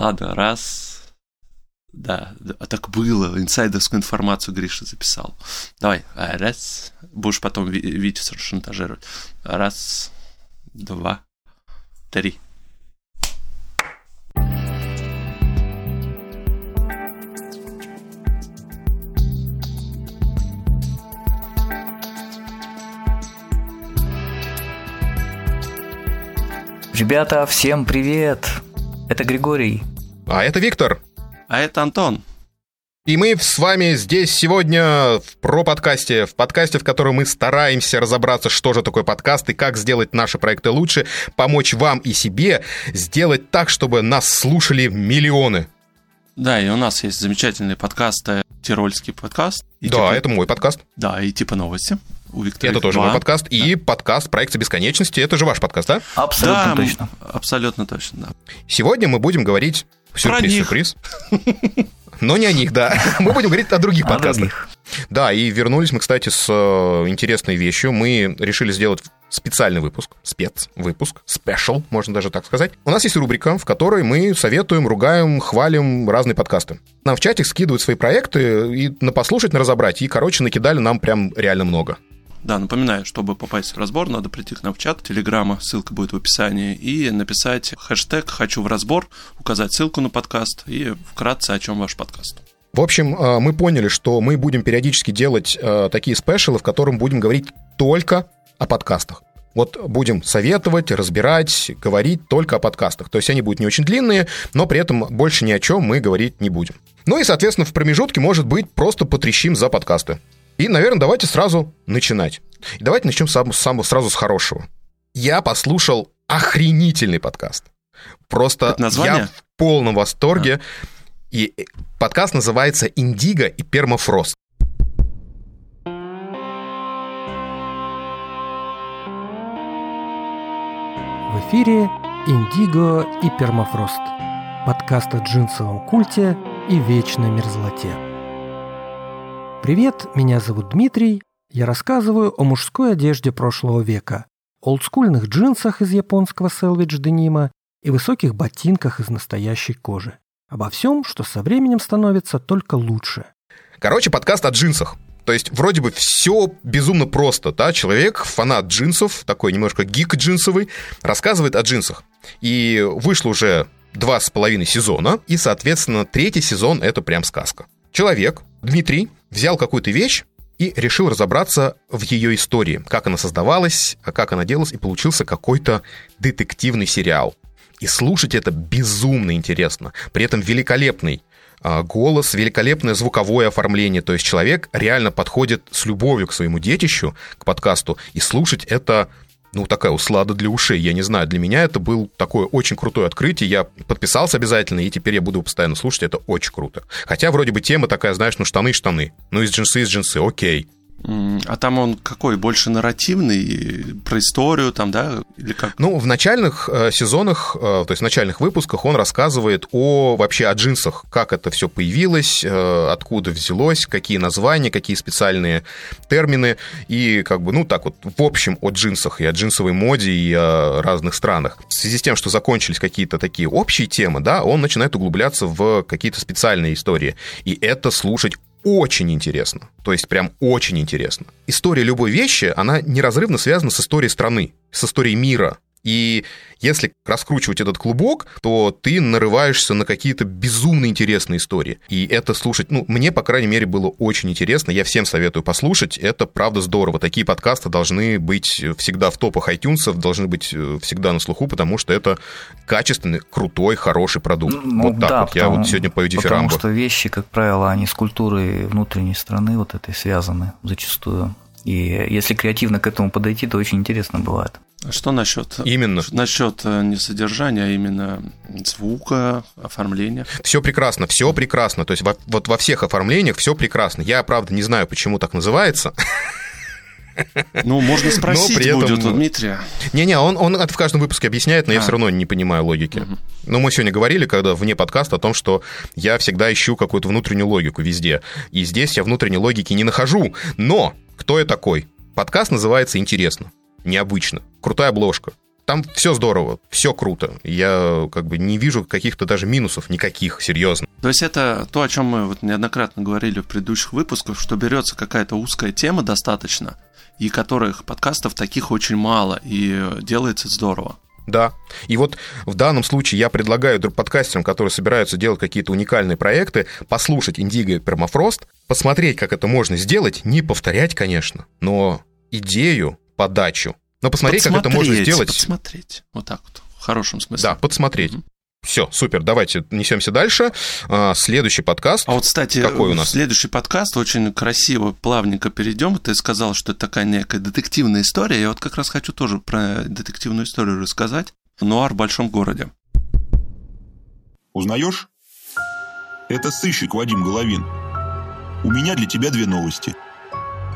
Ладно, раз. Да, да, а так было. Инсайдерскую информацию Гриша записал. Давай, а, раз. Будешь потом Ви- Витю шантажировать. Раз, два, три. Ребята, всем привет! Это Григорий. А это Виктор. А это Антон. И мы с вами здесь сегодня в про-подкасте, в подкасте, в котором мы стараемся разобраться, что же такое подкаст и как сделать наши проекты лучше, помочь вам и себе сделать так, чтобы нас слушали миллионы. Да, и у нас есть замечательный подкаст, э, Тирольский подкаст. И да, типа- это мой подкаст. Да, и типа новости. У Виктора Это тоже два. мой подкаст. И подкаст «Проекция бесконечности». Это же ваш подкаст, да? Абсолютно Да, точно. абсолютно точно, да. Сегодня мы будем говорить... Про них. Сюрприз, сюрприз. Но не о них, да. Мы будем говорить о других подкастах. Да, и вернулись мы, кстати, с э, интересной вещью. Мы решили сделать специальный выпуск, спецвыпуск, спешл, можно даже так сказать. У нас есть рубрика, в которой мы советуем, ругаем, хвалим разные подкасты. Нам в чатик скидывают свои проекты и на послушать, на разобрать. И, короче, накидали нам прям реально много. Да, напоминаю, чтобы попасть в разбор, надо прийти к нам в чат Телеграма, ссылка будет в описании, и написать хэштег «Хочу в разбор», указать ссылку на подкаст и вкратце, о чем ваш подкаст. В общем, э, мы поняли, что мы будем периодически делать э, такие спешалы, в котором будем говорить только о подкастах. Вот будем советовать, разбирать, говорить только о подкастах. То есть они будут не очень длинные, но при этом больше ни о чем мы говорить не будем. Ну и, соответственно, в промежутке, может быть, просто потрещим за подкасты. И, наверное, давайте сразу начинать. И давайте начнем сам, сам- сразу с хорошего. Я послушал охренительный подкаст. Просто я в полном восторге. И э, подкаст называется «Индиго и пермафрост». В эфире «Индиго и пермафрост» подкаст о джинсовом культе и вечной мерзлоте. Привет, меня зовут Дмитрий. Я рассказываю о мужской одежде прошлого века, олдскульных джинсах из японского селвидж денима и высоких ботинках из настоящей кожи. Обо всем, что со временем становится только лучше. Короче, подкаст о джинсах. То есть вроде бы все безумно просто, да? Человек, фанат джинсов, такой немножко гик джинсовый, рассказывает о джинсах. И вышло уже два с половиной сезона, и, соответственно, третий сезон — это прям сказка. Человек, Дмитрий, взял какую-то вещь и решил разобраться в ее истории, как она создавалась, как она делалась, и получился какой-то детективный сериал. И слушать это безумно интересно. При этом великолепный а, голос, великолепное звуковое оформление. То есть человек реально подходит с любовью к своему детищу, к подкасту, и слушать это ну, такая услада для ушей. Я не знаю, для меня это был такое очень крутое открытие. Я подписался обязательно, и теперь я буду постоянно слушать. Это очень круто. Хотя вроде бы тема такая, знаешь, ну, штаны-штаны. Ну, из джинсы, из джинсы, окей. А там он какой? Больше нарративный? Про историю там, да? Или как? Ну, в начальных э, сезонах, э, то есть в начальных выпусках он рассказывает о вообще о джинсах, как это все появилось, э, откуда взялось, какие названия, какие специальные термины, и как бы, ну, так вот, в общем, о джинсах и о джинсовой моде и о разных странах. В связи с тем, что закончились какие-то такие общие темы, да, он начинает углубляться в какие-то специальные истории. И это слушать очень интересно. То есть прям очень интересно. История любой вещи, она неразрывно связана с историей страны, с историей мира. И если раскручивать этот клубок, то ты нарываешься на какие-то безумно интересные истории. И это слушать, ну, мне, по крайней мере, было очень интересно. Я всем советую послушать. Это правда здорово. Такие подкасты должны быть всегда в топах iTunes, должны быть э, всегда на слуху, потому что это качественный, крутой, хороший продукт. Ну, вот так да, вот. Я потому- вот сегодня пою Потому дифирамбы. что вещи, как правило, они с культурой внутренней страны вот этой связаны зачастую. И если креативно к этому подойти, то очень интересно бывает. Что насчет... Именно. Насчет э, не содержания, а именно звука, оформления. Все прекрасно, все прекрасно. То есть во- вот во всех оформлениях все прекрасно. Я, правда, не знаю, почему так называется. Ну, можно спросить при этом- будет у Дмитрия. Не-не, он, он это в каждом выпуске объясняет, но я А. все равно не понимаю логики. Мгм. Но мы сегодня говорили, когда вне подкаста, о том, что я всегда ищу какую-то внутреннюю логику везде. И здесь я внутренней логики не нахожу. Но кто я такой? Подкаст называется «Интересно», «Необычно», «Крутая обложка». там все здорово, все круто. Я как бы не вижу каких-то даже минусов никаких, серьезно. То есть это то, о чем мы вот неоднократно говорили в предыдущих выпусках, что берется какая-то узкая тема достаточно, и которых подкастов таких очень мало, и делается здорово. Да. И вот в данном случае я предлагаю подкастерам, которые собираются делать какие-то уникальные проекты, послушать Индиго и Пермафрост, посмотреть, как это можно сделать, не повторять, конечно, но идею, подачу. Но посмотреть, как это можно сделать. Подсмотреть. Вот так вот. В хорошем смысле. Да, подсмотреть. Угу. Все, супер, давайте несемся дальше. А, следующий подкаст. А вот, кстати, какой у нас? Следующий подкаст очень красиво, плавненько перейдем. Ты сказал, что это такая некая детективная история. Я вот как раз хочу тоже про детективную историю рассказать. Нуар в большом городе. Узнаешь? Это сыщик Вадим Головин. У меня для тебя две новости.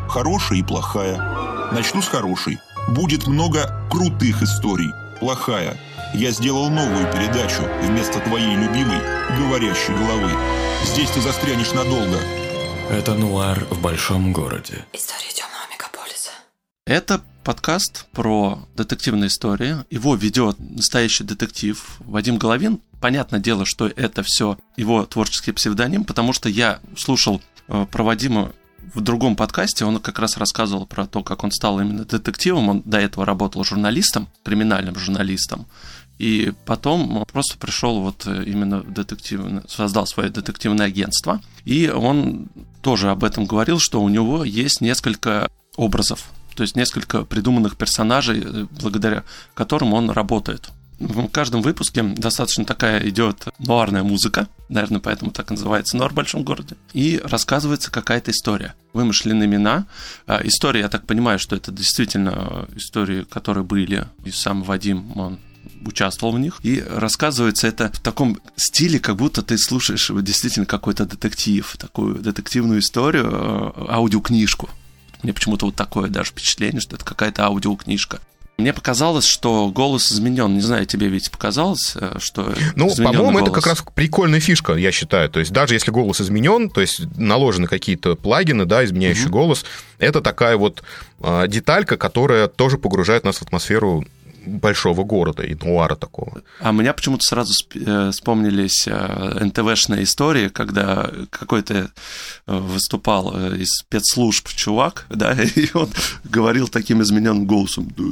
Хорошая и плохая. Начну с хорошей. Будет много крутых историй. Плохая – я сделал новую передачу вместо твоей любимой говорящей головы. Здесь ты застрянешь надолго. Это нуар в большом городе. История темного мегаполиса. Это подкаст про детективные истории. Его ведет настоящий детектив Вадим Головин. Понятное дело, что это все его творческий псевдоним, потому что я слушал э, про Вадима в другом подкасте он как раз рассказывал про то, как он стал именно детективом. Он до этого работал журналистом, криминальным журналистом. И потом просто пришел вот именно детективное, создал свое детективное агентство. И он тоже об этом говорил, что у него есть несколько образов, то есть несколько придуманных персонажей, э, благодаря которым он работает. В каждом выпуске достаточно такая идет нуарная музыка, наверное, поэтому так и называется «Нуар в большом городе», и рассказывается какая-то история. Вымышленные имена. А, история, я так понимаю, что это действительно истории, которые были, и сам Вадим, он участвовал в них. И рассказывается это в таком стиле, как будто ты слушаешь действительно какой-то детектив, такую детективную историю, э, аудиокнижку. Мне почему-то вот такое даже впечатление, что это какая-то аудиокнижка. Мне показалось, что голос изменен. Не знаю, тебе ведь показалось, э, что Ну, по-моему, это как раз прикольная фишка, я считаю. То есть даже если голос изменен, то есть наложены какие-то плагины, да, изменяющие угу. голос, это такая вот э, деталька, которая тоже погружает нас в атмосферу большого города и нуара такого. А меня почему-то сразу э, вспомнились э, НТВшные истории, когда какой-то э, выступал из спецслужб чувак, да, и он говорил таким измененным голосом, да,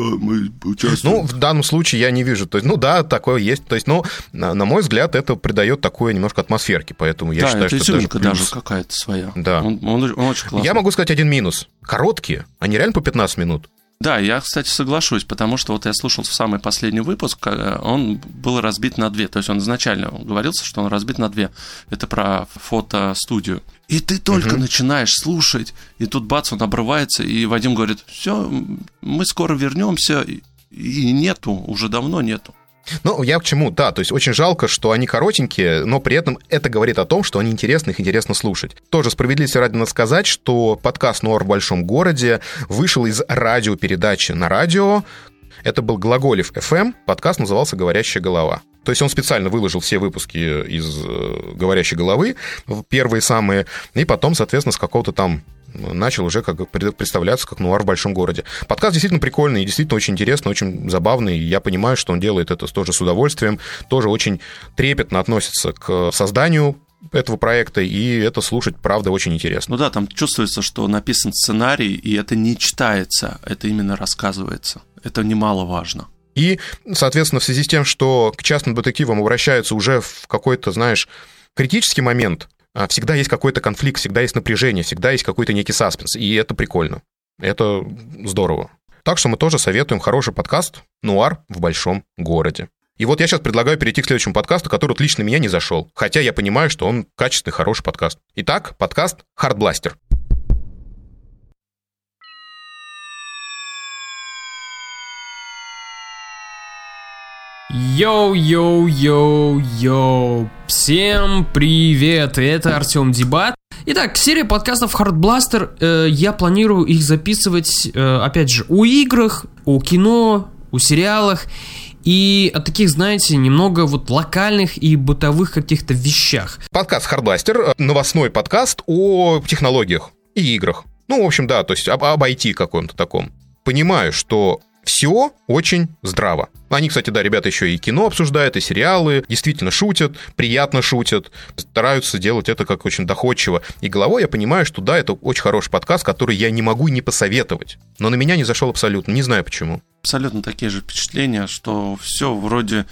да мы участвуем. Ну, в данном случае я не вижу, то есть, ну да, такое есть, то есть, ну, на, на мой взгляд, это придает такое немножко атмосферки, поэтому я да, считаю, это что даже, даже какая-то своя. Да. Он, он, он очень классный. Я могу сказать один минус. Короткие, они реально по 15 минут. Да, я, кстати, соглашусь, потому что вот я слушал самый последний выпуск, э, он был разбит на две. То есть он изначально говорился, что он разбит на две. Это про фотостудию. И ты только угу. начинаешь слушать, и тут бац, он обрывается, и Вадим говорит, все, мы скоро вернемся, и нету, уже давно нету. Ну, я к чему, да, то есть очень жалко, что они коротенькие, но при этом это говорит о том, что они интересны, их интересно слушать. Тоже справедливости ради надо сказать, что подкаст «Нуар в большом городе» вышел из радиопередачи на радио, это был Глаголев FM, подкаст назывался «Говорящая голова». То есть он специально выложил все выпуски из э, «Говорящей головы», первые самые, и потом, соответственно, с какого-то там начал уже как представляться как нуар в большом городе. Подкаст действительно прикольный и действительно очень интересный, очень забавный. Я понимаю, что он делает это тоже с удовольствием, тоже очень трепетно относится к созданию этого проекта, и это слушать, правда, очень интересно. Ну да, там чувствуется, что написан сценарий, и это не читается, это именно рассказывается. Это немаловажно. И, соответственно, в связи с тем, что к частным детективам обращаются уже в какой-то, знаешь, критический момент, всегда есть какой-то конфликт, всегда есть напряжение, всегда есть какой-то некий саспенс, и это прикольно. Это здорово. Так что мы тоже советуем хороший подкаст «Нуар в большом городе». И вот я сейчас предлагаю перейти к следующему подкасту, который вот лично меня не зашел, хотя я понимаю, что он качественный, хороший подкаст. Итак, подкаст «Хардбластер». Йоу-йоу-йоу-йоу! Всем привет! Это Артем Дебат. Итак, серия подкастов Hardblaster. Э, я планирую их записывать, э, опять же, о играх, о кино, о сериалах и о таких, знаете, немного вот локальных и бытовых каких-то вещах. Подкаст Hardblaster, э, новостной подкаст о технологиях и играх. Ну, в общем, да, то есть об, об IT каком-то таком. Понимаю, что Все очень здраво. Они, кстати, да, ребята еще и кино обсуждают, и сериалы, действительно шутят, приятно шутят, стараются делать это как очень доходчиво. И головой я понимаю, что да, это очень хороший подкаст, который я не могу не посоветовать. Но на меня не зашел абсолютно, не знаю почему. Абсолютно такие же впечатления, что все вроде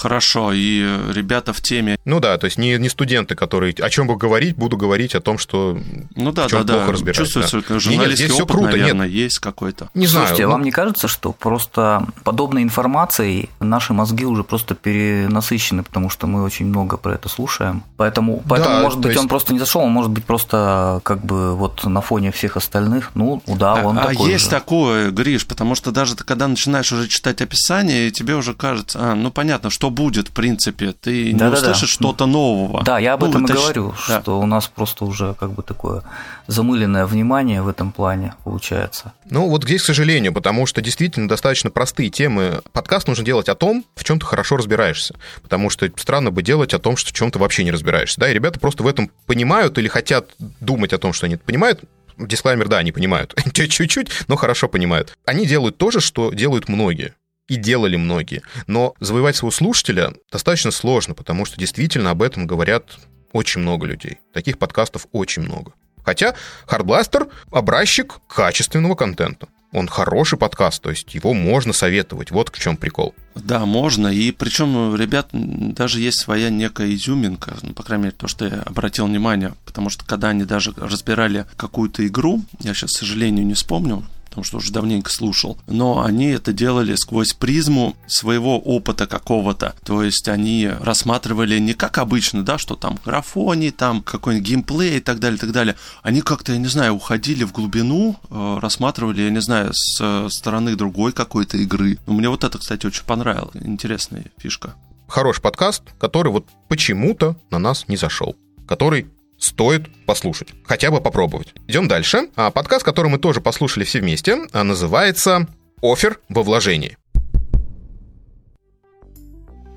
хорошо, и ребята в теме. Ну да, то есть не, не студенты, которые о чем бы говорить, буду говорить о том, что ну да, в чем да, плохо да. разбираюсь. Чувствуется, да. журналистский нет, здесь опыт, все круто, наверное, нет. есть какой-то. Не Слушайте, знаю. а вам не кажется, что просто подобной информацией наши мозги уже просто перенасыщены, потому что мы очень много про это слушаем. Поэтому, поэтому Да, может быть, есть- он просто не зашел, он может быть просто как бы вот на фоне всех остальных. Ну, да, он а, а такой есть же. такое, Гриш, потому что даже ты, когда начинаешь уже читать описание, тебе уже кажется, а, ну понятно, что будет, в принципе, ты не Да-да-да. услышишь что-то нового. Да, я об Ну, этом и это щ- говорю, да. что у нас просто уже как бы такое замыленное внимание в этом плане получается. Ну, вот здесь, к сожалению, потому что действительно достаточно простые темы. Подкаст нужно делать о том, в чем ты хорошо разбираешься. Потому что странно бы делать о том, что в чем ты вообще не разбираешься. Да, и ребята просто в этом понимают или хотят думать о том, что они это понимают. Дисклаймер, да, они понимают. Чуть-чуть, но хорошо понимают. Они делают то же, что делают многие. И делали многие. Но завоевать своего слушателя достаточно сложно, потому что действительно об этом говорят очень много людей. Таких подкастов очень много. Хотя Hardblaster — образчик качественного контента. Он хороший подкаст, то есть его можно советовать. Вот в чем прикол. Да, можно. И причем ребят даже есть своя некая изюминка, ну, по крайней мере, то, что я обратил внимание. Потому что когда они даже разбирали какую-то игру, я сейчас, к сожалению, не вспомню, потому что уже давненько слушал, но они это делали сквозь призму своего опыта какого-то. То есть они рассматривали не как обычно, да, что там графоний, там какой-нибудь геймплей и так далее, и так далее. Они как-то, я не знаю, уходили в глубину, э, рассматривали, я не знаю, с стороны другой какой-то игры. Ну, мне вот это, кстати, очень понравилось. Интересная фишка. Хороший подкаст, который вот почему-то на нас не зашел. Который стоит послушать. Хотя бы попробовать. Идем дальше. А, подкаст, который мы тоже послушали все вместе, а, называется «Офер во вложении».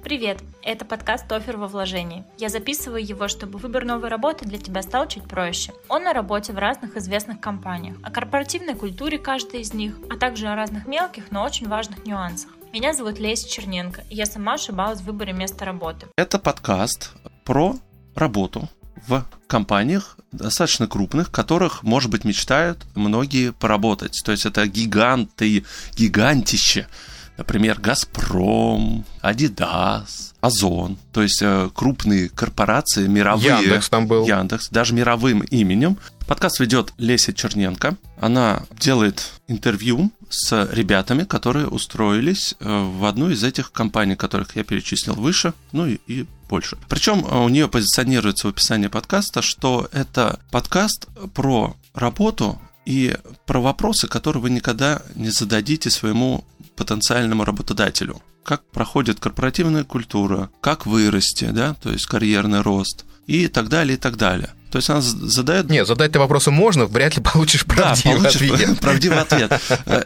Привет! Это подкаст «Офер во вложении». Я записываю его, чтобы выбор новой работы для тебя стал чуть проще. Он на работе в разных известных компаниях, о корпоративной культуре каждой из них, а также о разных мелких, но очень важных нюансах. Меня зовут Леся Черненко, и я сама ошибалась в выборе места работы. Это подкаст про работу в компаниях достаточно крупных, которых, может быть, мечтают многие поработать. То есть это гиганты, гигантище. Например, Газпром, Адидас, Озон. То есть э, крупные корпорации, мировые. Яндекс там был. Яндекс, даже мировым именем. Подкаст ведет Леся Черненко. Она делает интервью с ребятами, которые устроились э, в одну из этих компаний, которых я перечислил выше, ну и, и больше. Причем э, у нее позиционируется в описании подкаста, что это подкаст про работу и про вопросы, которые вы никогда не зададите своему потенциальному работодателю. Как проходит корпоративная культура, как вырасти, да, то есть карьерный рост и так далее, и так далее. То есть она задает... Нет, задать-то вопросы можно, вряд ли получишь правдивый да, получишь ответ. правдивый ответ.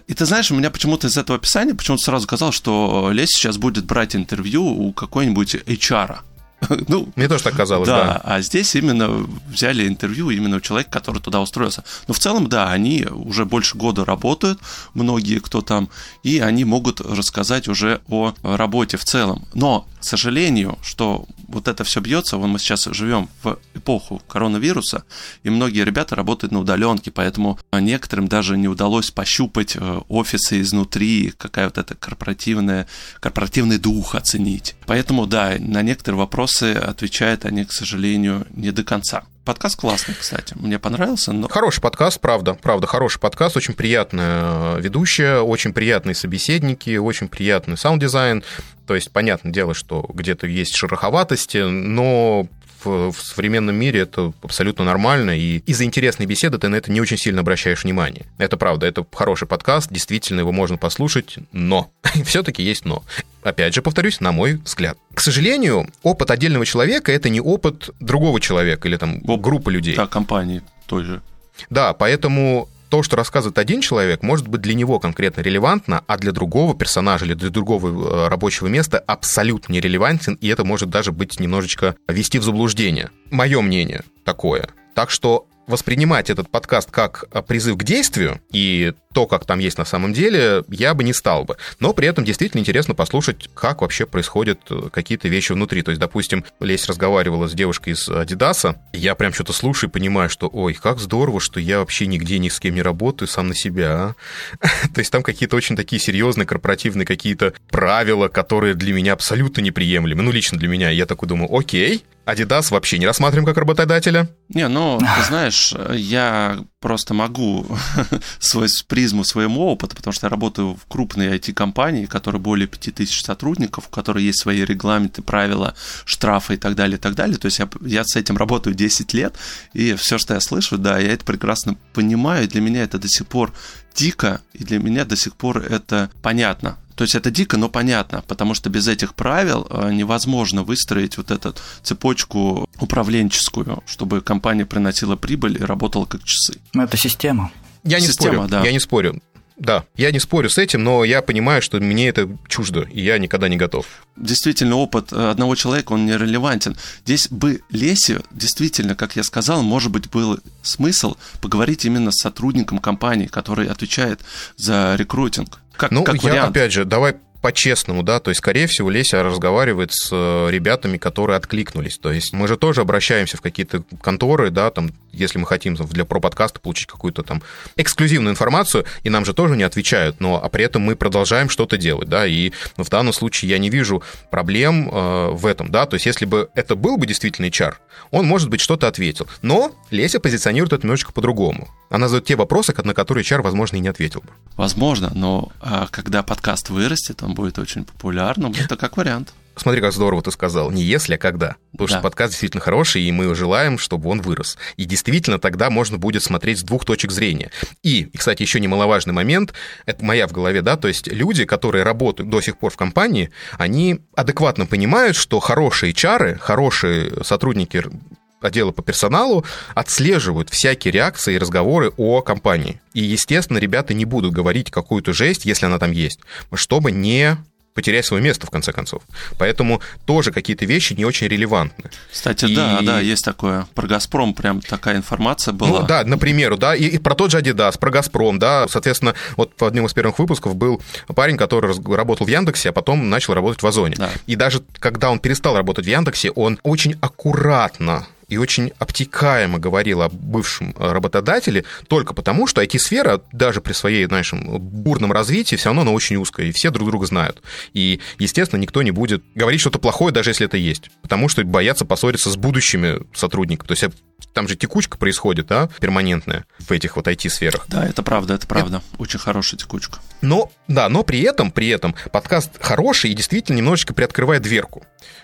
И ты знаешь, у меня почему-то из этого описания почему-то сразу казалось, что Лесь сейчас будет брать интервью у какой-нибудь HR. Ну, Мне тоже так казалось, да, да. а здесь именно взяли интервью именно у человека, который туда устроился. Но в целом, да, они уже больше года работают, многие, кто там, и они могут рассказать уже о работе в целом. Но, к сожалению, что вот это все бьется, вон мы сейчас живем в эпоху коронавируса, и многие ребята работают на удаленке, поэтому некоторым даже не удалось пощупать э, офисы изнутри, какая вот эта корпоративная, корпоративный дух оценить. Поэтому, да, на некоторые вопросы отвечают они, к сожалению, не до конца. Подкаст классный, кстати. Мне понравился, но... Хороший подкаст, правда, правда, хороший подкаст, очень приятная ведущая, очень приятные собеседники, очень приятный саунд-дизайн. То есть, понятное дело, что где-то есть шероховатости, но в, в современном мире это абсолютно нормально, и из-за интересной беседы ты на это не очень сильно обращаешь внимание. Это правда, это хороший подкаст, действительно его можно послушать, но все-таки есть но. Опять же, повторюсь, на мой взгляд. К сожалению, опыт отдельного человека это не опыт другого человека или там Оп- группы людей. Да, компании той же. Да, поэтому то, что рассказывает один человек, может быть для него конкретно релевантно, а для другого персонажа или для другого э, рабочего места абсолютно нерелевантен, и это может даже быть немножечко вести в заблуждение. Мое мнение такое. Так что воспринимать этот подкаст как э, призыв к действию и то, как там есть на самом деле, я бы не стал бы. Но при этом действительно интересно послушать, как вообще происходят э, какие-то вещи внутри. То есть, допустим, Лесь разговаривала с девушкой из Адидаса, я прям что-то слушаю и понимаю, что, ой, как здорово, что я вообще нигде ни с кем не работаю, сам на себя. А? То есть там какие-то очень такие серьезные корпоративные какие-то правила, которые для меня абсолютно неприемлемы. Ну, лично для меня. Я такой думаю, окей, Adidas вообще не рассматриваем как работодателя. Не, ну, ты знаешь, я просто могу свой призму своему опыту, потому что я работаю в крупной IT-компании, которая более 5000 сотрудников, у которой есть свои регламенты, правила, штрафы и так далее, и так далее. То есть я, я с этим работаю 10 лет, и все, что я слышу, да, я это прекрасно понимаю, и для меня это до сих пор дико, и для меня до сих пор это понятно. То есть это дико, но понятно, потому что без этих правил э, невозможно выстроить вот эту цепочку управленческую, чтобы компания приносила прибыль и работала как часы. Ну, это система. Я не Система, спорю, да. я не спорю. Да, я не спорю с этим, но я понимаю, что мне это чуждо, и я никогда не готов. Действительно, опыт э, одного человека, он не релевантен. Здесь бы Лесе, действительно, как я сказал, может быть, был смысл поговорить именно с сотрудником компании, который отвечает за рекрутинг. Как, Ну, как я, вариант. опять же, давай по-честному, да, то есть, скорее всего, Леся разговаривает с э, ребятами, которые откликнулись. То есть мы же тоже обращаемся в какие-то конторы, да, там, если мы хотим для про подкаста получить какую-то там эксклюзивную информацию, и нам же тоже не отвечают, но а при этом мы продолжаем что-то делать, да, и в данном случае я не вижу проблем э, в этом, да, то есть если бы это был бы действительно HR, он, может быть, что-то ответил. Но Леся позиционирует это немножечко по-другому. Она задает те вопросы, на которые HR, возможно, и не ответил бы. Возможно, но а, когда подкаст вырастет, он будет очень популярным. Это как вариант. Смотри, как здорово ты сказал. Не если, а когда. Потому Да. что подкаст действительно хороший, и мы желаем, чтобы он вырос. И действительно тогда можно будет смотреть с двух точек зрения. И, и, кстати, еще немаловажный момент, это моя в голове, да, то есть люди, которые работают до сих пор в компании, они адекватно понимают, что хорошие чары, хорошие сотрудники отдела по персоналу отслеживают всякие реакции и разговоры о компании. И, естественно, ребята не будут говорить какую-то жесть, если она там есть, чтобы не потерять свое место, в конце концов. Поэтому тоже какие-то вещи не очень релевантны. Кстати, И- да, да, есть такое. Про Газпром прям такая информация была. Ну да, например, да, и, и про тот же Adidas, про Газпром, да, соответственно, вот в одном из первых выпусков был парень, который работал в Яндексе, а потом начал работать в Озоне. Да. И даже когда он перестал работать в Яндексе, он очень аккуратно и очень обтекаемо говорил о бывшем э, работодателе, только потому, что IT-сфера, даже при своей, знаешь, бурном развитии, все равно она очень узкая, и все друг друга знают. И, естественно, никто не будет говорить что-то плохое, даже если это есть, потому что боятся поссориться с будущими сотрудниками. То есть э, там же текучка происходит, да, перманентная в этих вот IT-сферах. Да, это правда, это правда. Очень хорошая текучка. Но, да, но при этом, при этом подкаст хороший и действительно немножечко приоткрывает дверку.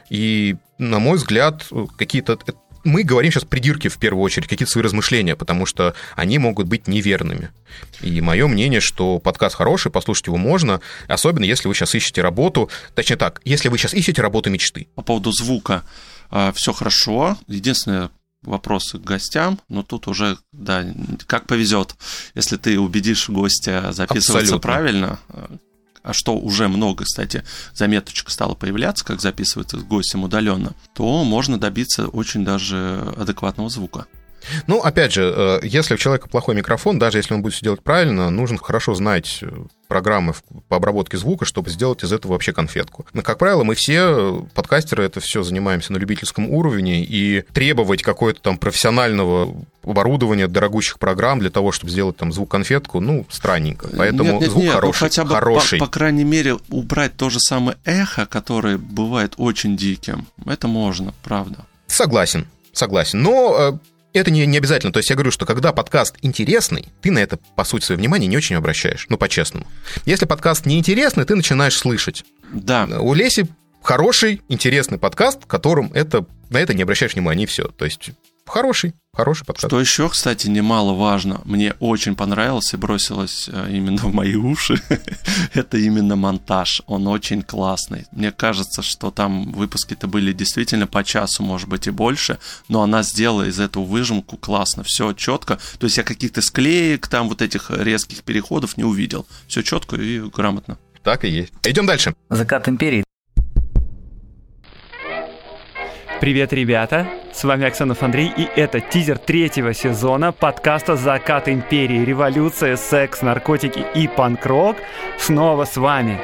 И, на мой взгляд, какие-то... Мы говорим сейчас придирки в первую очередь, какие-то свои размышления, потому что они могут быть неверными. И мое мнение, что подкаст хороший, послушать его можно, особенно если вы сейчас ищете работу, точнее так, если вы сейчас ищете работу мечты. По поводу звука все хорошо. Единственное, вопросы к гостям, но тут уже, да, как повезет. Если ты убедишь гостя записываться Абсолютно. правильно, а что уже много, кстати, заметочек стало появляться, как записывается с гостем удаленно, то можно добиться очень даже адекватного звука. Ну, опять же, э, если у человека плохой микрофон, даже если он будет все делать правильно, нужно хорошо знать э, программы по обработке звука, чтобы сделать из этого вообще конфетку. Но, как правило, мы все, э, подкастеры, это все занимаемся на любительском уровне, и требовать какое-то там профессионального оборудования, дорогущих программ для того, чтобы сделать там звук-конфетку, ну, странненько. Поэтому Нет, нет, звук нет, ну хороший. хотя бы, хороший. По, по крайней мере, убрать то же самое эхо, которое бывает очень диким. Это можно, правда. Согласен, согласен. Но это не, не обязательно. То есть я говорю, что когда подкаст интересный, ты на это, по сути, свое внимание не очень обращаешь. Ну, по-честному. Если подкаст неинтересный, ты начинаешь слышать. Да, У Леси хороший, интересный подкаст, в котором это, на это не обращаешь внимания, и все. То есть хороший, хороший подкаст. Что еще, кстати, немаловажно, мне очень понравилось и бросилось э, именно в мои уши, это именно монтаж. Он очень классный. Мне кажется, что там выпуски-то были действительно по часу, может быть, и больше, но она сделала из этого выжимку классно, все четко. То есть я каких-то склеек, там вот этих резких переходов не увидел. Все четко и грамотно. Так и есть. Идем дальше. Закат империи Привет, ребята! С вами Оксанов Андрей, и это тизер третьего сезона подкаста «Закат империи. Революция, секс, наркотики и панк-рок» снова с вами.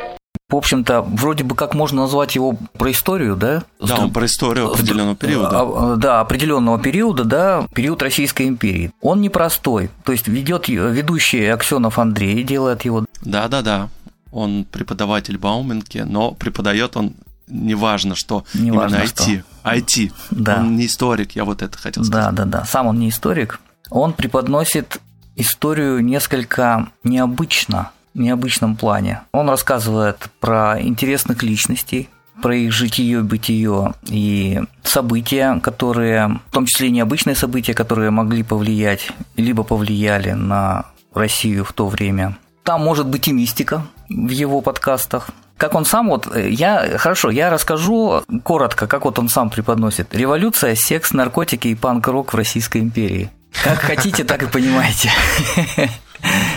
В общем-то, вроде бы как можно назвать его про историю, да? Да, он про историю определенного периода. А, Да, определенного периода, да, период Российской империи. Он непростой, то есть ведет ведущий Аксенов Андрей, делает его. Да-да-да, он преподаватель Бауманки, но преподает он неважно, что Неважно именно что. IT. IT. Да. Он не историк, я вот это хотел сказать. Да, да, да. Сам он не историк. Он преподносит историю несколько необычно, в необычном плане. Он рассказывает про интересных личностей, про их житие, бытие и события, которые, в том числе и необычные события, которые могли повлиять, либо повлияли на Россию в то время. Там может быть и мистика в его подкастах. Как он сам, вот я, хорошо, я расскажу коротко, как вот он сам преподносит. Революция, секс, наркотики и панк-рок в Российской империи. Как хотите, так и понимаете.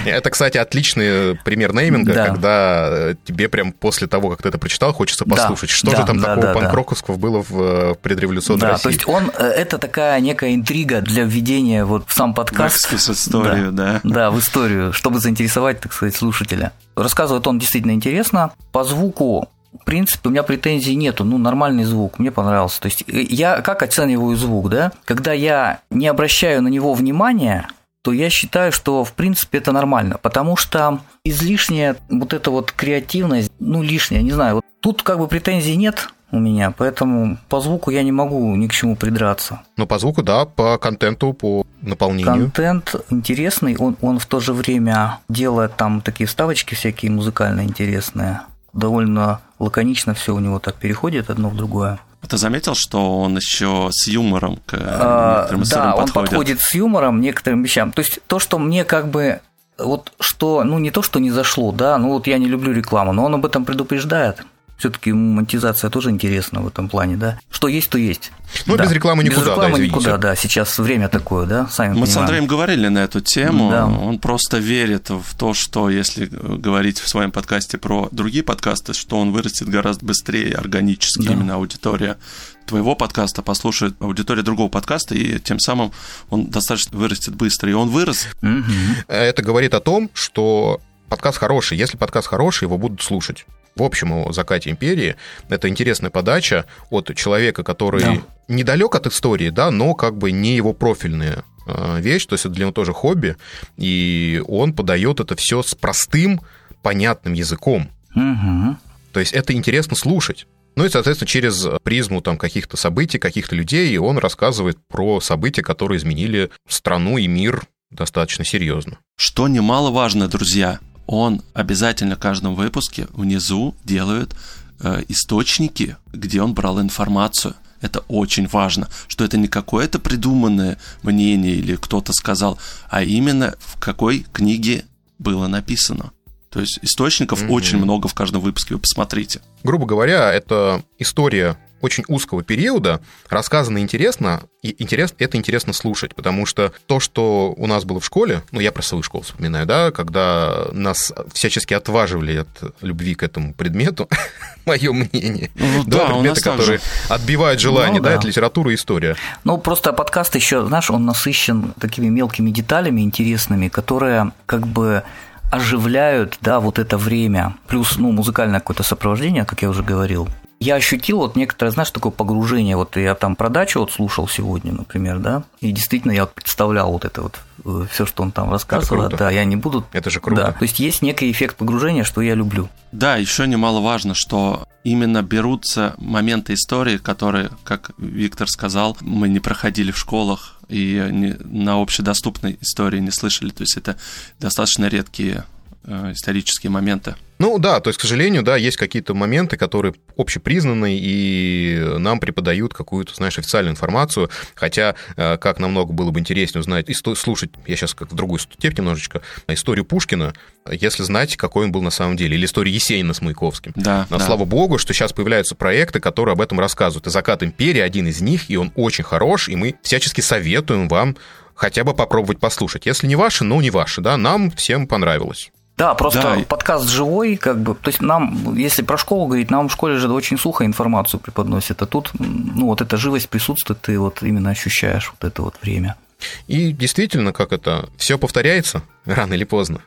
Это, кстати, отличный пример нейминга, Да. когда тебе прям после того, как ты это прочитал, хочется Да, послушать, что да, же там да, такого да, да. панк-роковского было в э, предреволюционной Да, России. то есть он, э, это такая некая интрига для введения вот в сам подкаст. В историю, да. Да, в историю, чтобы заинтересовать, так сказать, слушателя. Рассказывает он действительно интересно. По звуку в принципе, у меня претензий нету, ну, нормальный звук, мне понравился. То есть, э, я как оцениваю звук, да? Когда я не обращаю на него внимания, то я считаю, что, в принципе, это нормально, потому что излишняя вот эта вот креативность, ну, лишняя, не знаю, вот тут как бы претензий нет у меня, поэтому по звуку я не могу ни к чему придраться. Но по звуку, да, по контенту, по наполнению. Контент интересный, он, он в то же время делает там такие вставочки всякие музыкально интересные. Довольно лаконично все у него так переходит одно в другое. Ты заметил, что он еще с юмором к А, некоторым да, историям он подходит? подходит с юмором некоторым вещам. То есть то, что мне как бы вот что, ну не то, что не зашло, да, ну вот я не люблю рекламу, но он об этом предупреждает. Все-таки монетизация тоже интересна в этом плане, да. Что есть, то есть. Ну, Да. без рекламы никуда, Без да, рекламы извините. никуда, да. Сейчас время такое, да, сами Мы с понимаем. Андреем говорили на эту тему. Да. Он просто верит в то, что если говорить в своем подкасте про другие подкасты, что он вырастет гораздо быстрее органически. Да. Именно аудитория твоего подкаста послушает аудитория другого подкаста, и тем самым он достаточно вырастет быстро. И он вырос. Мгм. Это говорит о том, что подкаст хороший. Если подкаст хороший, его будут слушать. В общем, о закате империи это интересная подача от человека, который Да. недалек от истории, да, но как бы не его профильная э, вещь, то есть это для него тоже хобби, и он подает это все с простым, понятным языком. Мгм. То есть это интересно слушать. Ну и, соответственно, через призму там каких-то событий, каких-то людей он рассказывает про события, которые изменили страну и мир достаточно серьезно. Что немаловажно, друзья, он обязательно в каждом выпуске внизу делает э, источники, где он брал информацию. Это очень важно, что это не какое-то придуманное мнение или кто-то сказал, а именно в какой книге было написано. То есть источников Мгм. очень много в каждом выпуске, вы посмотрите. Грубо говоря, это история очень узкого периода, рассказана интересно, и интерес, это интересно слушать, потому что то, что у нас было в школе, ну, я про свою школу вспоминаю, да, когда нас всячески отваживали от любви к этому предмету, мое мнение. Ну Два да, предмета, которые отбивают желание, Ну да, да. это литература и история. Ну, просто подкаст еще, знаешь, он насыщен такими мелкими деталями интересными, которые как бы оживляют, да, вот это время. Плюс, ну, музыкальное какое-то сопровождение, как я уже говорил. Я ощутил вот некоторое, знаешь, такое погружение. Вот я там про дачу вот слушал сегодня, например, да, и действительно я вот представлял вот это вот все, что он там рассказывает. круто. Да, я не буду. Это же круто. Да, то есть есть некий эффект погружения, что я люблю. Да, еще немаловажно, что именно берутся моменты истории, которые, как Виктор сказал, мы не проходили в школах и не- на общедоступной истории не слышали. То есть это достаточно редкие э, исторические моменты. Ну да, то есть, к сожалению, да, есть какие-то моменты, которые общепризнаны и нам преподают какую-то, знаешь, официальную информацию, хотя э, как намного было бы интереснее узнать и слушать, я сейчас как в другую степь немножечко, историю Пушкина, если знать, какой он был на самом деле, или историю Есенина с Маяковским. Да, Но да. слава богу, что сейчас появляются проекты, которые об этом рассказывают. И «Закат империи» один из них, и он очень хорош, и мы всячески советуем вам хотя бы попробовать послушать. Если не ваши, ну не ваши, да, нам всем понравилось. Да, просто Да, подкаст живой, как бы, то есть нам, если про школу говорить, нам в школе же очень сухо информацию преподносят, а тут, ну, вот эта живость присутствует, ты вот именно ощущаешь вот это вот время. И действительно, как это, все повторяется рано или поздно.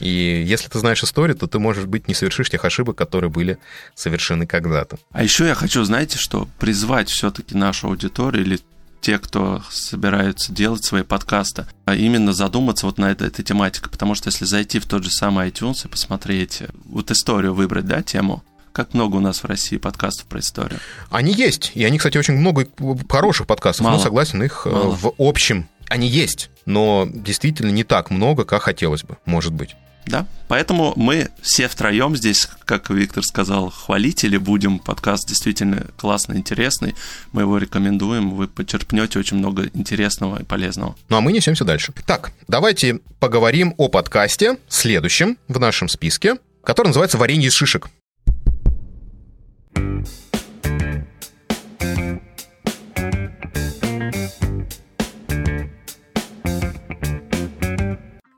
И если ты знаешь историю, то ты, может быть, не совершишь тех ошибок, которые были совершены когда-то. А еще я хочу, знаете, что призвать все-таки нашу аудиторию или те, кто собираются делать свои подкасты, а именно задуматься вот на этой, этой тематике, потому что если зайти в тот же самый iTunes и посмотреть, вот историю выбрать, да, тему, как много у нас в России подкастов про историю. Они есть, и они, кстати, очень много хороших подкастов, Мало. но согласен, их э, Мало. в общем они есть, но действительно не так много, как хотелось бы, может быть. Да, поэтому мы все втроем здесь, как Виктор сказал, хвалители будем. Подкаст действительно классный, интересный. Мы его рекомендуем. Вы почерпнете очень много интересного и полезного. Ну а мы несемся дальше. Так, давайте поговорим о подкасте, следующем в нашем списке, который называется «Варенье из шишек».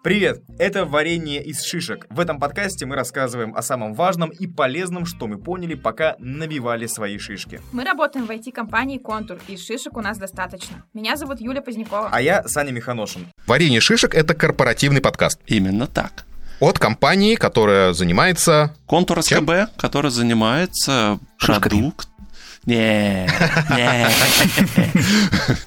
Привет! Это «Варенье из шишек». В этом подкасте мы рассказываем о самом важном и полезном, что мы поняли, пока набивали свои шишки. Мы работаем в IT-компании «Контур», и шишек у нас достаточно. Меня зовут Юля Позднякова. А я Саня Миханошин. «Варенье шишек» — это корпоративный подкаст Именно так. от компании, которая занимается... Контур Чем? СКБ, который занимается Шишками. продукт. Не, не.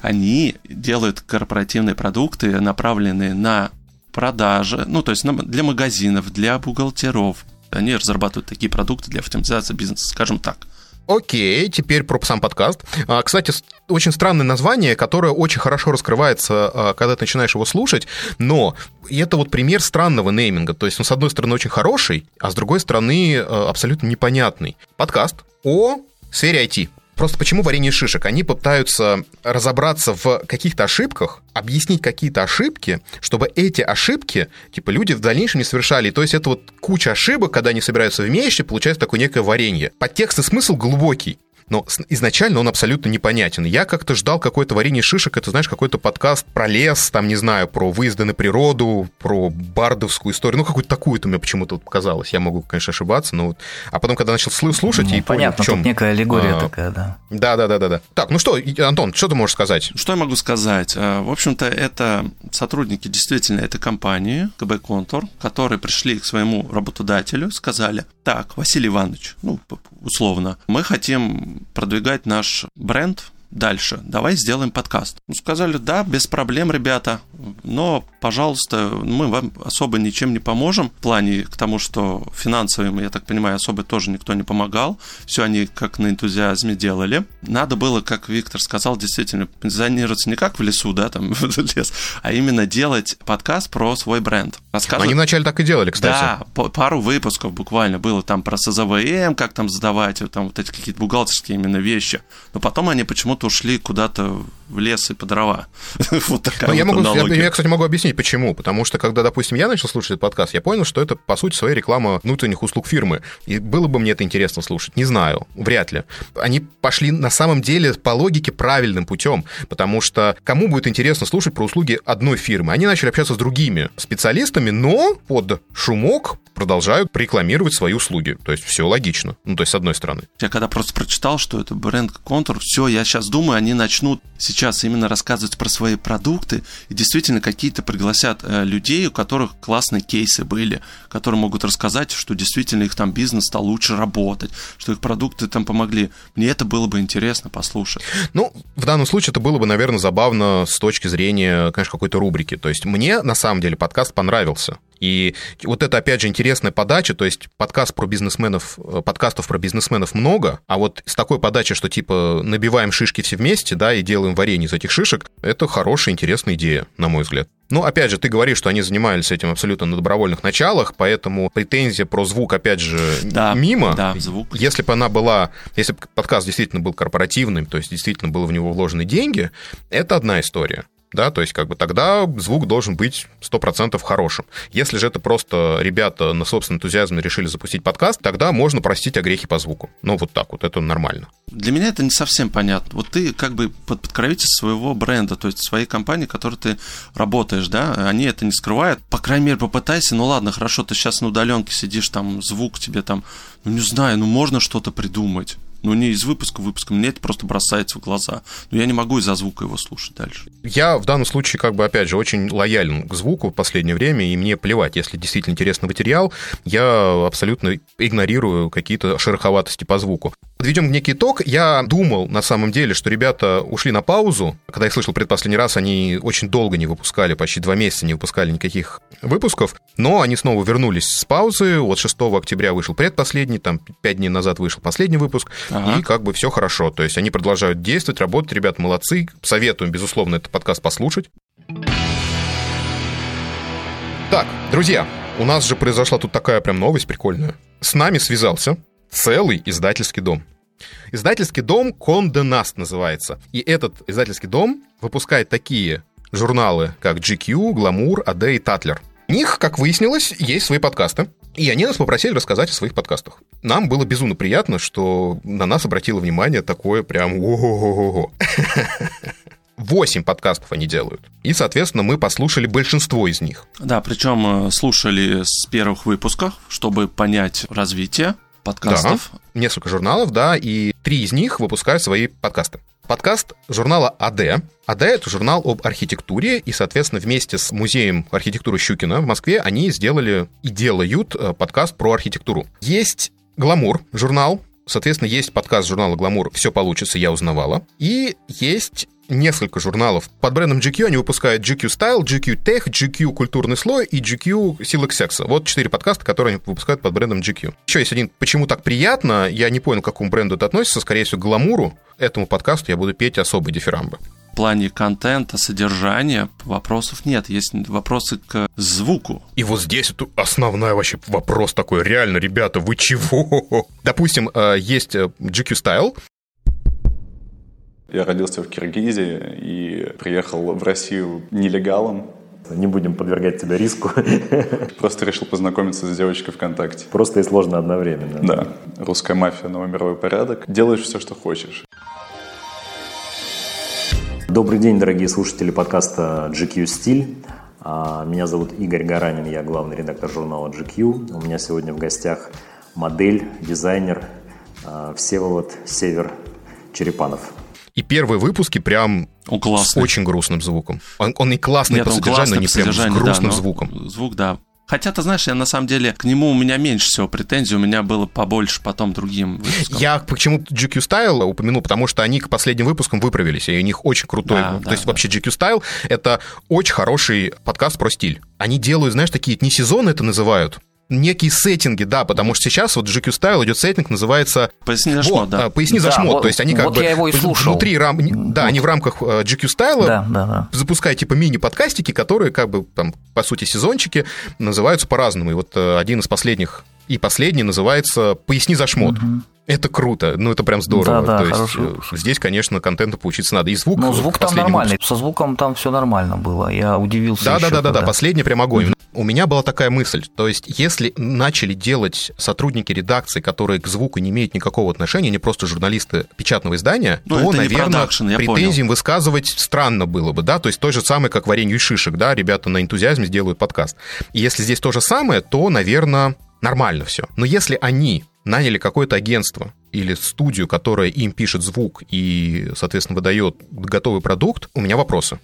Они делают корпоративные продукты, направленные на продажи, ну, то есть для магазинов, для бухгалтеров. Они разрабатывают такие продукты для автоматизации бизнеса, скажем так. Окей, теперь про сам подкаст. А, Кстати, очень странное название, которое очень хорошо раскрывается, а, когда ты начинаешь его слушать, но это вот пример странного нейминга. То есть он, с одной стороны, очень хороший, а с другой стороны, а, абсолютно непонятный. Подкаст о сфере IT. Просто почему варенье шишек? Они пытаются разобраться в каких-то ошибках, объяснить какие-то ошибки, чтобы эти ошибки, типа, люди в дальнейшем не совершали. То есть это вот куча ошибок, когда они собираются вместе, получается такое некое варенье. Подтекст и смысл глубокий. Но изначально он абсолютно непонятен. Я как-то ждал какое-то варенье шишек, это, знаешь, какой-то подкаст про лес, там, не знаю, про выезды на природу, про бардовскую историю. Ну, какую-то такую-то мне почему-то вот показалось. Я могу, конечно, ошибаться, но вот... А потом, когда начал слушать Ну, и понял, понятно, в чем... тут некая аллегория а, такая, да. Да, да, да, да, да. Так, ну что, Антон, что ты можешь сказать? Что я могу сказать? Э, В общем-то, это сотрудники действительно этой компании, КБ Контур, которые пришли к своему работодателю, сказали, так, Василий Иванович, ну, условно, мы хотим продвигать наш бренд дальше, давай сделаем подкаст. Ну, сказали, да, без проблем, ребята, но, пожалуйста, мы вам особо ничем не поможем в плане к тому, что финансовым, я так понимаю, особо тоже никто не помогал, все они как на энтузиазме делали. Надо было, как Виктор сказал, действительно позиционироваться не как в лесу, да, там в лес, а именно делать подкаст про свой бренд. Рассказывать Они вначале так и делали, кстати. да, пару выпусков буквально было там про СЗВМ, как там задавать, там вот эти какие-то бухгалтерские именно вещи. Но потом они почему-то ушли куда-то в лес и по дрова. Вот такая Ну, я, вот могу, я, аналогия. я, кстати, могу объяснить, почему. Потому что, когда, допустим, я начал слушать этот подкаст, я понял, что это, по сути, своя реклама внутренних услуг фирмы. И было бы мне это интересно слушать. Не знаю, вряд ли. Они пошли на самом деле по логике правильным путем, потому что кому будет интересно слушать про услуги одной фирмы? Они начали общаться с другими специалистами, но под шумок продолжают рекламировать свои услуги. То есть все логично. Ну, то есть, с одной стороны. Я когда просто прочитал, что это бренд Контур, все, я сейчас думаю, они начнут сейчас именно рассказывать про свои продукты, и действительно какие-то пригласят э, людей, у которых классные кейсы были, которые могут рассказать, что действительно их там бизнес стал лучше работать, что их продукты там помогли. Мне это было бы интересно послушать. Ну, в данном случае это было бы, наверное, забавно с точки зрения, конечно, какой-то рубрики. То есть мне, на самом деле, подкаст понравился. И вот это, опять же, интересная подача, то есть подкаст про бизнесменов, э, подкастов про бизнесменов много, а вот с такой подачей, что типа набиваем шишки все вместе, да, и делаем варенье из этих шишек, это хорошая, интересная идея, на мой взгляд. Ну, опять же, ты говоришь, что они занимались этим абсолютно на добровольных началах, поэтому претензия про звук, опять же, Да, мимо. да, звук. Если бы она была, если бы подкаст действительно был корпоративным, то есть действительно было в него вложены деньги, это одна история. Да, то есть как бы тогда звук должен быть 100% хорошим. Если же это просто ребята на собственном энтузиазме решили запустить подкаст, тогда можно простить огрехи по звуку. Ну, вот так вот, это нормально. Для меня это не совсем понятно. Вот ты как бы под подкровительством своего бренда, то есть своей компании, в которой ты работаешь, да, они это не скрывают. По крайней мере, попытайся, ну ладно, хорошо, ты сейчас на удаленке сидишь, там звук тебе там, ну не знаю, ну можно что-то придумать. Ну, не из выпуска в выпуск, мне это просто бросается в глаза. Но я не могу из-за звука его слушать дальше. Я в данном случае, как бы, опять же, очень лоялен к звуку в последнее время, и мне плевать, если действительно интересный материал, я абсолютно игнорирую какие-то шероховатости по звуку. Подведем некий итог. Я думал, на самом деле, что ребята ушли на паузу. Когда я слышал предпоследний раз, они очень долго не выпускали, почти два месяца не выпускали никаких выпусков. Но они снова вернулись с паузы. Вот 6 октября вышел предпоследний, там 5 дней назад вышел последний выпуск. Ага. И как бы все хорошо. То есть они продолжают действовать, работать. Ребята молодцы. Советуем, безусловно, этот подкаст послушать. Так, друзья, у нас же произошла тут такая прям новость прикольная. С нами связался целый издательский дом. Издательский дом Конде Наст называется. И этот издательский дом выпускает такие журналы, как GQ, Glamour, AD и Tatler. У них, как выяснилось, есть свои подкасты. И они нас попросили рассказать о своих подкастах. Нам было безумно приятно, что на нас обратило внимание такое прям ого-го-го. Восемь подкастов они делают. И, соответственно, мы послушали большинство из них. Да, причем э, слушали с первых выпусков, чтобы понять развитие подкастов. Да, несколько журналов, да, и три из них выпускают свои подкасты. Подкаст журнала АД. АД — это журнал об архитектуре, и, соответственно, вместе с музеем архитектуры Щукина в Москве они сделали и делают э, подкаст про архитектуру. Есть «Гламур» журнал, Соответственно, есть подкаст журнала «Гламур» «Все получится, я узнавала». И есть несколько журналов. Под брендом GQ они выпускают GQ Style, GQ Tech, GQ Культурный слой и GQ Силок секса. Вот четыре подкаста, которые они выпускают под брендом GQ. Еще есть один «Почему так приятно?». Я не понял, к какому бренду это относится. Скорее всего, к гламуру. Этому подкасту я буду петь особые дифирамбы. В плане контента, содержания вопросов нет. Есть вопросы к звуку. И вот здесь это основной вообще вопрос такой. Реально, ребята, вы чего? Допустим, э, есть э, GQ Style, я родился в Киргизии и приехал в Россию нелегалом. Не будем подвергать тебя риску. Просто решил познакомиться с девочкой ВКонтакте. Просто и сложно одновременно. Да. Русская мафия, новый мировой порядок. Делаешь все, что хочешь. Добрый день, дорогие слушатели подкаста GQ Стиль. А, меня зовут Игорь Гаранин, я главный редактор журнала GQ. У меня сегодня в гостях модель, дизайнер а, Всеволод Север Черепанов. И первые выпуски прям он с очень грустным звуком. Он, он и классный Нет, по содержанию, но не прям с грустным да, звуком. Звук, да. Хотя, ты знаешь, я на самом деле к нему у меня меньше всего претензий, у меня было побольше потом другим выпускам. Я почему GQ Style упомянул, потому что они к последним выпускам выправились, и у них очень крутой... Да, То да, есть да. вообще GQ Style — это очень хороший подкаст про стиль. Они делают, знаешь, такие не сезоны это называют, некие сеттинги, да, потому что сейчас вот GQ Style идет сеттинг, называется... Поясни за шмот, да. А, поясни да, за шмот, вот, то есть они как вот бы... я его и слушал. Внутри рам... Да, они в рамках э, GQ Style да, да, да. запускают типа мини-подкастики, которые как бы там, по сути, сезончики называются по-разному. И вот э, один из последних и последний называется «Поясни за шмот». Угу. Это круто, ну это прям здорово. Да, да, То есть. Э, здесь, конечно, контента поучиться надо. И звук. Ну, звук там нормальный. Выпуск... Со звуком там все нормально было. Я удивился. Да, да, да, да, да. Последний прям огонь. У меня была такая мысль. То есть, если начали делать сотрудники редакции, которые к звуку не имеют никакого отношения, не просто журналисты печатного издания, ну, то, наверное, претензиям высказывать странно было бы, да. То есть, то же самое, как варенью из шишек, да, ребята на энтузиазме сделают подкаст. И если здесь то же самое, то, наверное, нормально все. Но если они наняли какое-то агентство или студию, которая им пишет звук и, соответственно, выдает готовый продукт, у меня вопросы.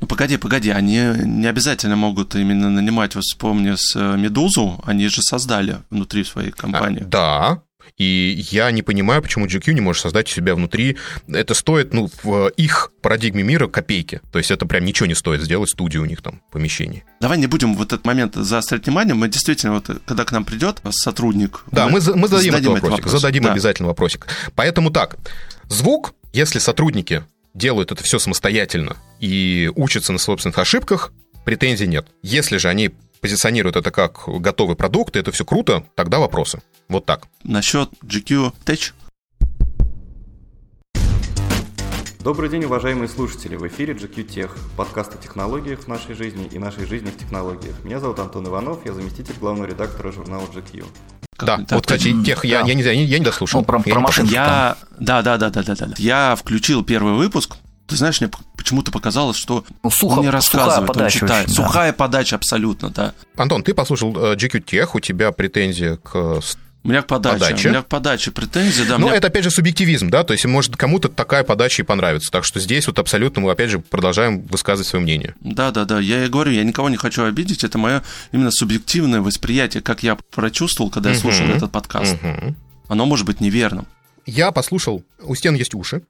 Ну, погоди, погоди, они не обязательно могут именно нанимать, вот вспомни, с э, Медузу, они же создали внутри своей компании. А, да, и я не понимаю, почему GQ не может создать у себя внутри. Это стоит, ну, в их парадигме мира копейки. То есть это прям ничего не стоит сделать студию у них там, помещение. Давай не будем вот этот момент заострять внимание. Мы действительно, вот когда к нам придет сотрудник... Да, мы, мы, мы зададим, зададим этот вопросик. Зададим да. обязательно вопросик. Поэтому так, звук, если сотрудники делают это все самостоятельно и учатся на собственных ошибках, претензий нет. Если же они позиционируют это как готовый продукт, и это все круто, тогда вопросы. Вот так. Насчет GQ Tech Добрый день, уважаемые слушатели! В эфире GQ Tech, подкаст о технологиях в нашей жизни и нашей жизни в технологиях. Меня зовут Антон Иванов, я заместитель главного редактора журнала GQ. Да, Да, вот, кстати, тех, я, да. я, не, я, не, я не дослушал. Ну, про- Я про послушал. Я, да, да, да, да, да, да, да. Я включил первый выпуск. Ты знаешь, мне почему-то показалось, что Ну, сухо- он не сухая рассказывает, он подача читает. очень, да. Сухая подача абсолютно, да. Антон, ты послушал э, GQ Tech, у тебя претензия к... У меня к подаче, Подача. у меня к подаче претензии, да. Ну, мне- это опять же субъективизм, да, то есть, может, кому-то такая подача и понравится. Так что здесь вот абсолютно мы, опять же, продолжаем высказывать свое мнение. Да, да, да. Я и говорю, я никого не хочу обидеть. Это мое именно субъективное восприятие, как я прочувствовал, когда я слушал этот подкаст. Оно может быть неверным. Я послушал «У стен есть уши».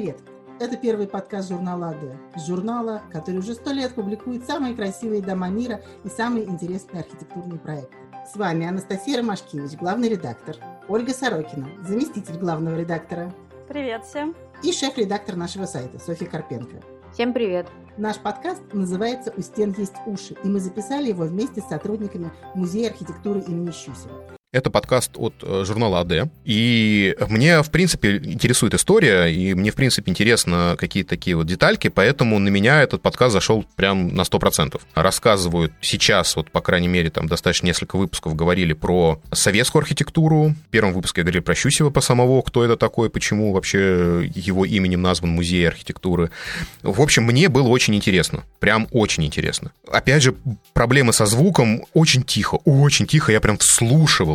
Привет! Это первый подкаст журнала «АД». Журнала, который уже сто лет публикует самые красивые дома мира и самые интересные архитектурные проекты. С вами Анастасия Ромашкевич, главный редактор, Ольга Сорокина, заместитель главного редактора Привет всем. и шеф-редактор нашего сайта Софья Карпенко. Всем привет. Наш подкаст называется «У стен есть уши», и мы записали его вместе с сотрудниками Музея архитектуры имени Щусева. Это подкаст от э, журнала АД. И мне, в принципе, интересует история, и мне, в принципе, интересно какие-то такие вот детальки, поэтому на меня этот подкаст зашел прям на 100%. Рассказывают сейчас, вот, по крайней мере, там достаточно несколько выпусков говорили про советскую архитектуру. В первом выпуске говорили про Щусева по самого, кто это такой, почему вообще его именем назван музей архитектуры. В общем, мне было очень интересно. Прям очень интересно. Опять же, проблемы со звуком очень тихо, очень тихо, я прям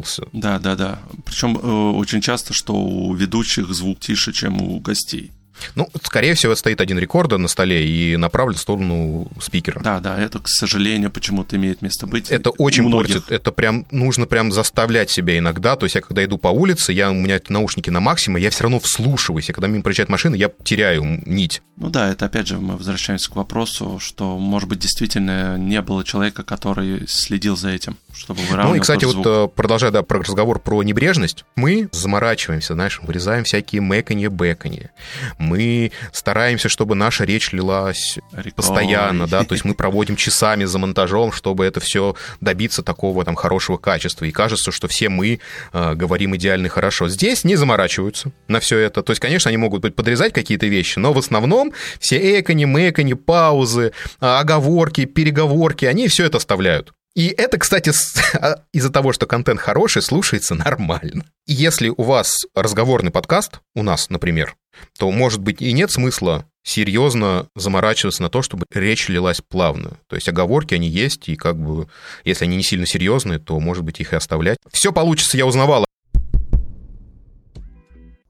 вслушивался. Да, да, да. Причем э, очень часто, что у ведущих звук тише, чем у гостей. Ну, скорее всего, стоит один рекордер на столе и направлен в сторону спикера. Да, да, это, к сожалению, почему-то имеет место быть. Это очень многих. портит. Это прям нужно прям заставлять себя иногда. То есть я когда иду по улице, я, у меня наушники на максимум, я все равно вслушиваюсь. И когда мимо проезжает машина, я теряю нить. Ну да, это опять же мы возвращаемся к вопросу, что, может быть, действительно не было человека, который следил за этим, чтобы выравнивать Ну и, кстати, тот вот звук. э, продолжая да, про разговор про небрежность, мы заморачиваемся, знаешь, вырезаем всякие мэканье, бэканье. Мы стараемся, чтобы наша речь лилась Рекой. постоянно, да, то есть мы проводим часами за монтажом, чтобы это все добиться такого там хорошего качества. И кажется, что все мы э, говорим идеально хорошо. Здесь не заморачиваются на все это. То есть, конечно, они могут быть подрезать какие-то вещи, но в основном все экони, мэкони, паузы, а, оговорки, переговорки, они все это оставляют. И это, кстати, с- из-за того, что контент хороший, слушается нормально. Если у вас разговорный подкаст, у нас, например, то, может быть, и нет смысла серьезно заморачиваться на то, чтобы речь лилась плавно. То есть оговорки, они есть, и как бы, если они не сильно серьезные, то, может быть, их и оставлять. Все получится, я узнавал.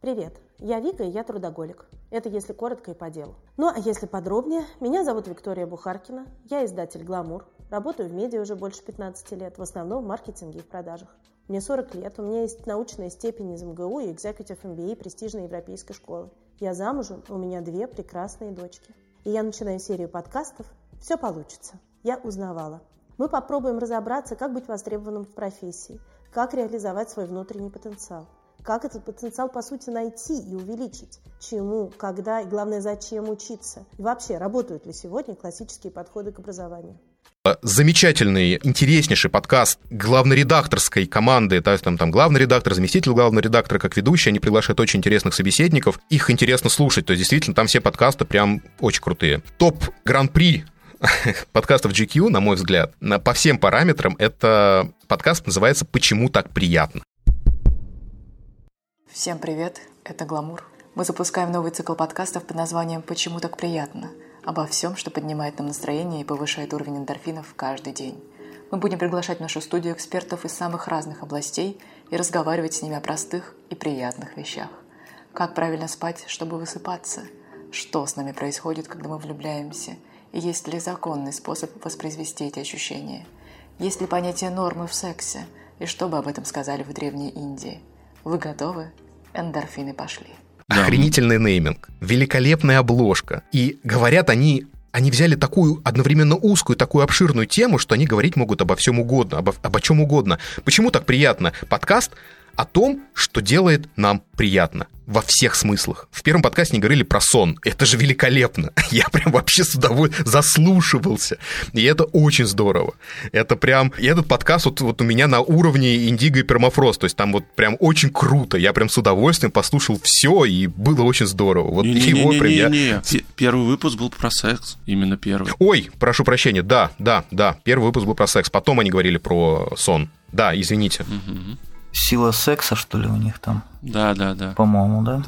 Привет, я Вика, и я трудоголик. Это если коротко и по делу. Ну, а если подробнее, меня зовут Виктория Бухаркина, я издатель «Гламур», работаю в медиа уже больше 15 лет, в основном в маркетинге и в продажах. Мне 40 лет, у меня есть научная степень из МГУ и Executive MBA престижной европейской школы. Я замужем, у меня две прекрасные дочки. И я начинаю серию подкастов «Все получится». Я узнавала. Мы попробуем разобраться, как быть востребованным в профессии, как реализовать свой внутренний потенциал, как этот потенциал, по сути, найти и увеличить, чему, когда и, главное, зачем учиться. И вообще, работают ли сегодня классические подходы к образованию. Замечательный, интереснейший подкаст главноредакторской команды, то есть там, там главный редактор, заместитель главного редактора, как ведущий, они приглашают очень интересных собеседников, их интересно слушать, то есть действительно там все подкасты прям очень крутые. Топ Гран-при подкастов GQ, на мой взгляд, по всем параметрам, это подкаст называется «Почему так приятно?». Всем привет, это Гламур. Мы запускаем новый цикл подкастов под названием «Почему так приятно?» Обо всем, что поднимает нам настроение и повышает уровень эндорфинов каждый день. Мы будем приглашать в нашу студию экспертов из самых разных областей и разговаривать с ними о простых и приятных вещах. Как правильно спать, чтобы высыпаться? Что с нами происходит, когда мы влюбляемся? И есть ли законный способ воспроизвести эти ощущения? Есть ли понятие нормы в сексе? И что бы об этом сказали в Древней Индии? Вы готовы? Эндорфины пошли. Охренительный нейминг, великолепная обложка. И говорят они, они взяли такую одновременно узкую, такую обширную тему, что они говорить могут обо всем угодно, обо, обо чем угодно. Почему так приятно? Подкаст о том, что делает нам приятно во всех смыслах. В первом подкасте не говорили про сон. Это же великолепно. Я прям вообще с удовольствием заслушивался. И это очень здорово. Это прям... И этот подкаст вот, вот у меня на уровне Индиго и Пермафрост. То есть там вот прям очень круто. Я прям с удовольствием послушал все, и было очень здорово. Вот его прям я... Не-не-не, первый выпуск был про секс. Именно первый. Ой, прошу прощения. Да, да, да. Первый выпуск был про секс. Потом они говорили про сон. Да, извините. Угу. Сила секса, что ли, у них там? Да, да, да. По-моему, да.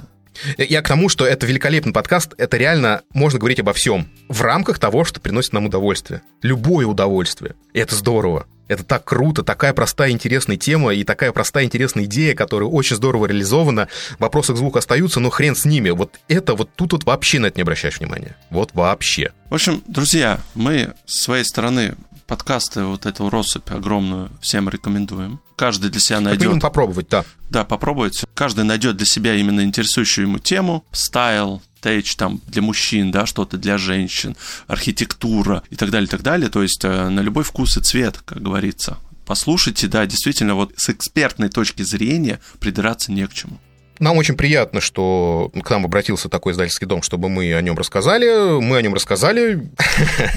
Я к тому, что это великолепный подкаст, это реально можно говорить обо всем в рамках того, что приносит нам удовольствие. Любое удовольствие. И это здорово. Это так круто, такая простая интересная тема и такая простая интересная идея, которая очень здорово реализована. Вопросы к звуку остаются, но хрен с ними. Вот это вот тут вот вообще на это не обращаешь внимания. Вот вообще. В общем, друзья, мы с своей стороны подкасты, вот эту россыпь огромную всем рекомендуем. Каждый для себя найдет... Как попробовать, да. Да, попробовать. Каждый найдет для себя именно интересующую ему тему, стайл, тейдж там для мужчин, да, что-то для женщин, архитектура и так далее, и так далее. То есть э, на любой вкус и цвет, как говорится. Послушайте, да, действительно, вот с экспертной точки зрения придраться не к чему. Нам очень приятно, что к нам обратился такой издательский дом, чтобы мы о нем рассказали. Мы о нем рассказали.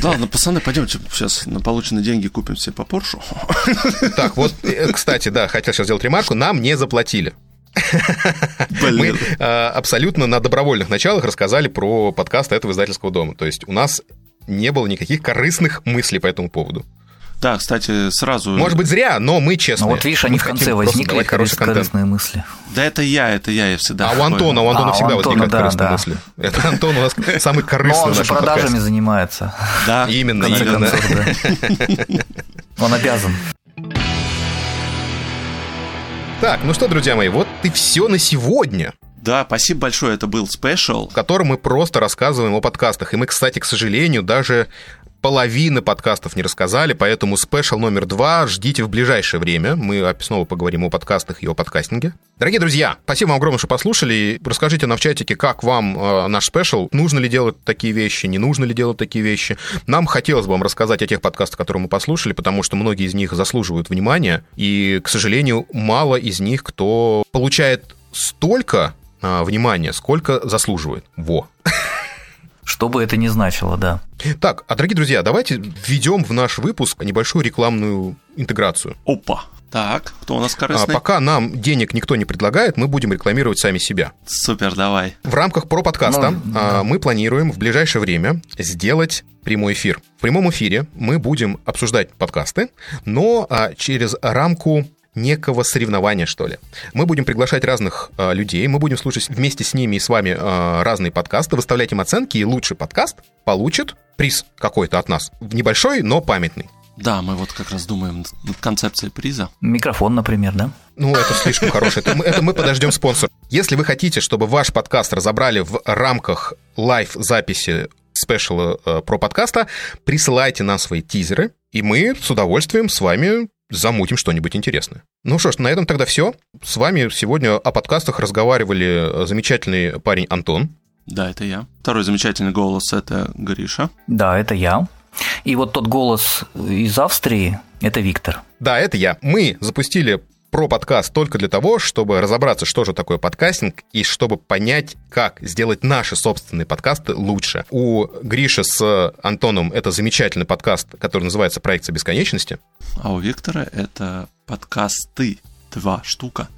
Да, ну, пацаны, пойдемте сейчас на полученные деньги купим себе по Поршу. Так, вот, э, кстати, да, хотел сейчас сделать ремарку. Нам не заплатили. Блин. Мы э, абсолютно на добровольных началах рассказали про подкаст этого издательского дома. То есть у нас не было никаких корыстных мыслей по этому поводу. Да, кстати, сразу... Может быть, зря, но мы честные. Вот видишь, они в конце возникли корыстные мысли. Да это я, это я, я всегда... А у Антона, у Антона а, всегда возникают корыстные мысли. Это Антон у нас самый корыстный Но он же продажами занимается. Да, именно, именно. Он обязан. Так, ну что, друзья мои, вот и все на сегодня. Да, спасибо большое, это был special. В котором мы просто рассказываем о подкастах. И мы, кстати, к сожалению, даже половины подкастов не рассказали, поэтому special номер два ждите в ближайшее время. Мы снова поговорим о подкастах и о подкастинге. Дорогие друзья, спасибо вам огромное, что послушали. Расскажите нам в чатике, как вам э, наш special, нужно ли делать такие вещи, не нужно ли делать такие вещи. Нам хотелось бы вам рассказать о тех подкастах, которые мы послушали, потому что многие из них заслуживают внимания, и, к сожалению, мало из них кто получает столько э, внимания, сколько заслуживает. Во. Что бы это ни значило, да. Так, а дорогие друзья, давайте введем в наш выпуск небольшую рекламную интеграцию. Опа! Так, кто у нас корыстный? А пока нам денег никто не предлагает, мы будем рекламировать сами себя. Супер, давай. В рамках про подкаста ну, да. мы планируем в ближайшее время сделать прямой эфир. В прямом эфире мы будем обсуждать подкасты, но а, через рамку некого соревнования, что ли. Мы будем приглашать разных э, людей, мы будем слушать вместе с ними и с вами э, разные подкасты, выставлять им оценки, и лучший подкаст получит приз какой-то от нас. Небольшой, но памятный. Да, мы вот как раз думаем над концепцией приза. Микрофон, например, да? Ну, это слишком хорошее. Это мы, это мы подождем спонсор. Если вы хотите, чтобы ваш подкаст разобрали в рамках лайв-записи спешала э, про подкаста, присылайте нам свои тизеры, и мы с удовольствием с вами замутим что-нибудь интересное. Ну что ж, на этом тогда все. С вами сегодня о подкастах разговаривали замечательный парень Антон. Да, это я. Второй замечательный голос – это Гриша. Да, это я. И вот тот голос из Австрии – это Виктор. Да, это я. Мы запустили про подкаст только для того, чтобы разобраться, что же такое подкастинг, и чтобы понять, как сделать наши собственные подкасты лучше. У Гриши с Антоном это замечательный подкаст, который называется «Проекция бесконечности». А у Виктора это подкасты, два штука,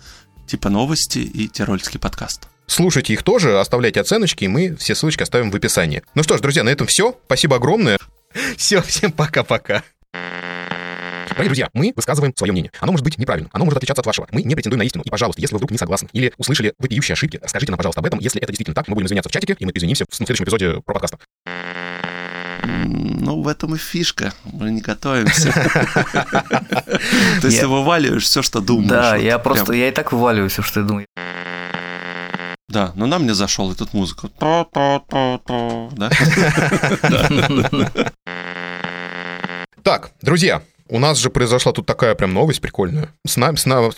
типа новости и тирольский подкаст. Слушайте их тоже, оставляйте оценочки, и мы все ссылочки оставим в описании. Ну что ж, друзья, на этом все. Спасибо огромное. Все, всем пока-пока. Дорогие друзья, мы высказываем свое мнение. Оно может быть неправильным, оно может отличаться от вашего. Мы не претендуем на истину. И, пожалуйста, если вы вдруг не согласны или услышали вопиющие ошибки, скажите нам, пожалуйста, об этом. Если это действительно так, мы будем извиняться в чатике, и мы извинимся в следующем эпизоде про подкаста. Ну, в этом и фишка. Мы не готовимся. То есть ты вываливаешь все, что думаешь. Да, я просто, я и так вываливаю все, что я думаю. Да, но нам не зашел этот музыка. Да? Так, друзья, у нас же произошла тут такая прям новость прикольная. С нами, с нами...